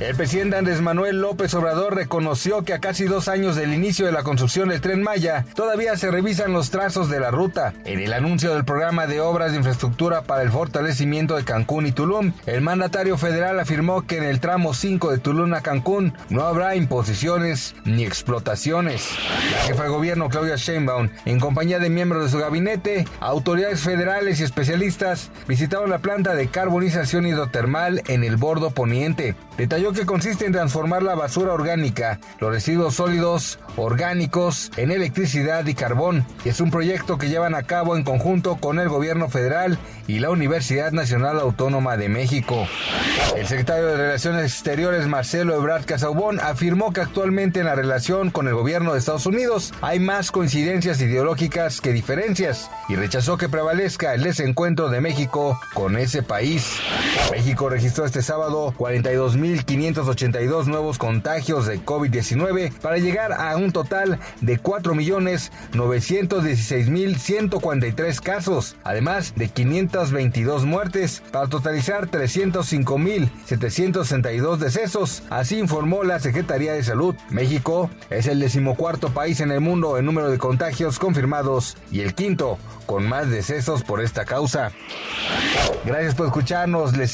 El presidente Andrés Manuel López Obrador reconoció que a casi dos años del inicio de la construcción del tren Maya todavía se revisan los trazos de la ruta. En el anuncio del programa de obras de infraestructura para el fortalecimiento de Cancún y Tulum, el mandatario federal afirmó que en el tramo 5 de Tulum a Cancún no habrá imposiciones ni explotaciones. La jefa de gobierno Claudia Sheinbaum, en compañía de miembros de su gabinete, autoridades federales y especialistas, visitaron la planta de carbonización hidrotermal en el bordo poniente. Detalló que consiste en transformar la basura orgánica, los residuos sólidos orgánicos, en electricidad y carbón, y es un proyecto que llevan a cabo en conjunto con el gobierno federal y la Universidad Nacional Autónoma de México. El secretario de Relaciones Exteriores, Marcelo Ebrard Casaubon, afirmó que actualmente en la relación con el gobierno de Estados Unidos hay más coincidencias ideológicas que diferencias y rechazó que prevalezca el desencuentro de México con ese país. México registró este sábado 42.582 nuevos contagios de COVID-19 para llegar a un total de 4.916.143 casos, además de 522 muertes, para totalizar 305.762 decesos. Así informó la Secretaría de Salud. México es el decimocuarto país en el mundo en número de contagios confirmados y el quinto con más decesos por esta causa. Gracias por escucharnos, les